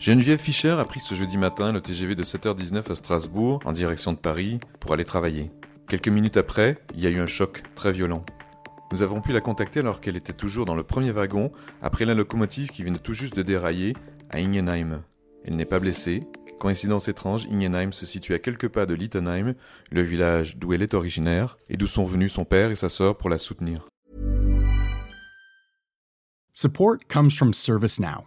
Geneviève Fischer a pris ce jeudi matin le TGV de 7h19 à Strasbourg en direction de Paris pour aller travailler. Quelques minutes après, il y a eu un choc très violent. Nous avons pu la contacter alors qu'elle était toujours dans le premier wagon après la locomotive qui venait tout juste de dérailler à Ingenheim. Elle n'est pas blessée. Coïncidence étrange, Ingenheim se situe à quelques pas de Littenheim, le village d'où elle est originaire et d'où sont venus son père et sa sœur pour la soutenir. Support comes from ServiceNow,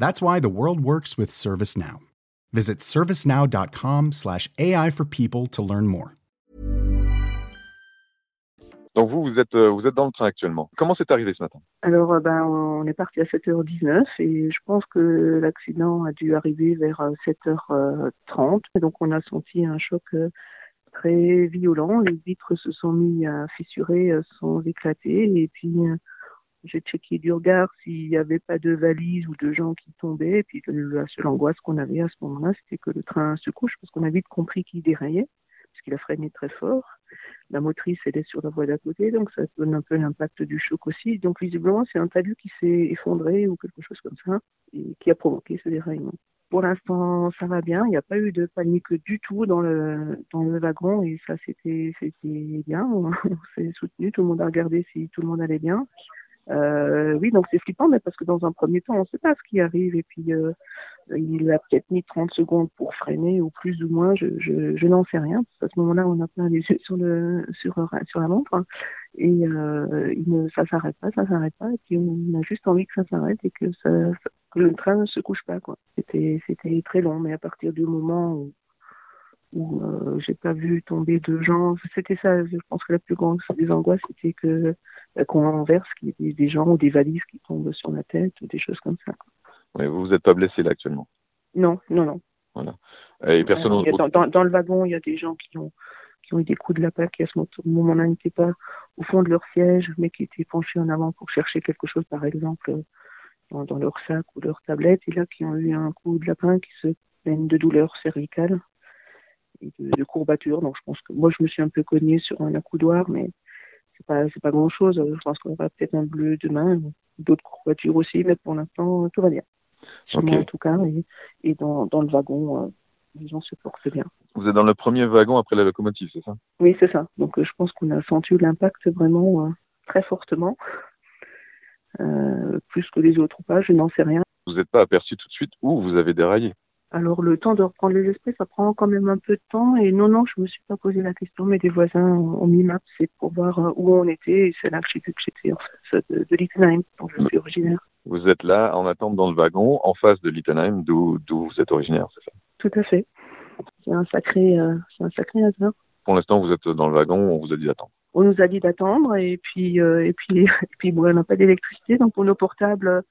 That's why the world works with ServiceNow. Visit servicenow.com/ai for people to learn more. Donc vous, vous êtes, euh, vous êtes dans le train actuellement. Comment c'est arrivé ce matin? Alors, euh, ben, on est parti à 7h19 et je pense que l'accident a dû arriver vers euh, 7h30. Et donc, on a senti un choc euh, très violent. Les vitres se sont mis à fissurer, euh, sont éclatées. Et puis, euh, j'ai checké du regard s'il n'y avait pas de valises ou de gens qui tombaient. Et puis, la seule angoisse qu'on avait à ce moment-là, c'était que le train se couche parce qu'on a vite compris qu'il déraillait, parce qu'il a freiné très fort. La motrice, elle est sur la voie d'à côté, donc ça donne un peu l'impact du choc aussi. Donc, visiblement, c'est un talus qui s'est effondré ou quelque chose comme ça et qui a provoqué ce déraillement. Pour l'instant, ça va bien. Il n'y a pas eu de panique du tout dans le dans le wagon et ça c'était c'était bien. On, s'est soutenu, tout le monde a regardé si tout le monde allait bien. Euh, oui, donc c'est flippant, mais parce que dans un premier temps, on ne sait pas ce qui arrive et puis euh, il a peut-être mis 30 secondes pour freiner ou plus ou moins, je je, je n'en sais rien. Parce qu'à ce moment-là, on a plein les yeux sur le sur sur la montre et euh, ne, ça s'arrête pas, ça s'arrête pas et puis on a juste envie que ça s'arrête et que ça, que le train ne se couche pas quoi. C'était c'était très long, mais à partir du moment où où euh, j'ai pas vu tomber de gens, c'était ça. Je pense que la plus grande des angoisses c'était que euh, qu'on renverse, qu'il y ait des gens ou des valises qui tombent sur la tête ou des choses comme ça. Oui, Vous vous êtes pas blessé là actuellement? Non, non, non. Et personne Euh, dans, dans, dans le wagon, il y a des gens qui ont qui ont eu des coups de lapin qui à ce mo- moment-là n'étaient pas au fond de leur siège, mais qui étaient penchés en avant pour chercher quelque chose, par exemple, dans, dans leur sac ou leur tablette, et là qui ont eu un coup de lapin qui se plaignent de douleurs cervicales et de, de courbatures. Donc je pense que moi je me suis un peu cognée sur un accoudoir, mais c'est pas c'est pas grand chose. Je pense qu'on aura peut-être un bleu demain, d'autres courbatures aussi, mais pour l'instant tout va bien. Chez Ok. moi en tout cas, et, et dans, dans le wagon, euh, les gens se portent bien. Vous êtes dans le premier wagon après la locomotive, c'est ça? Oui, c'est ça. Donc euh, je pense qu'on a senti l'impact vraiment euh, très fortement, Euh, plus que les autres ou pas, je n'en sais rien. Vous n'êtes pas aperçu tout de suite où vous avez déraillé? Alors le temps de reprendre les esprits, ça prend quand même un peu de temps. Et non, non, je me suis pas posé la question, mais des voisins ont mis map, c'est pour voir euh, où on était. Et c'est là que j'ai vu que j'étais en face de, de Littenheim, dont je suis originaire. Vous êtes là en attente dans le wagon, en face de Littenheim, d'où d'où vous êtes originaire, c'est ça? Tout à fait. C'est un sacré, euh, c'est un sacré hasard. Pour l'instant, vous êtes dans le wagon, on vous a dit d'attendre. On nous a dit d'attendre et puis euh, et puis et puis bon, on n'a pas d'électricité donc pour nos portables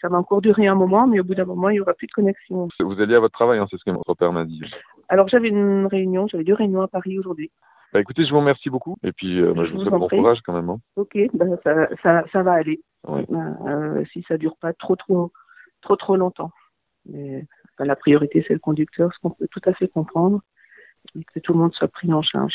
ça va encore durer un moment mais au bout d'un moment il y aura plus de connexion. Vous alliez à votre travail, hein, c'est ce que votre père m'a dit. Alors j'avais une réunion, j'avais deux réunions à Paris aujourd'hui. Bah, écoutez, je vous remercie beaucoup. Et puis, euh, bah, je Je vous souhaite bon courage quand même. hein. Ok, ben ça ça ça va aller. Ouais. Euh, si ça dure pas trop trop trop trop longtemps. Mais enfin, la priorité c'est le conducteur, ce qu'on peut tout à fait comprendre et que tout le monde soit pris en charge.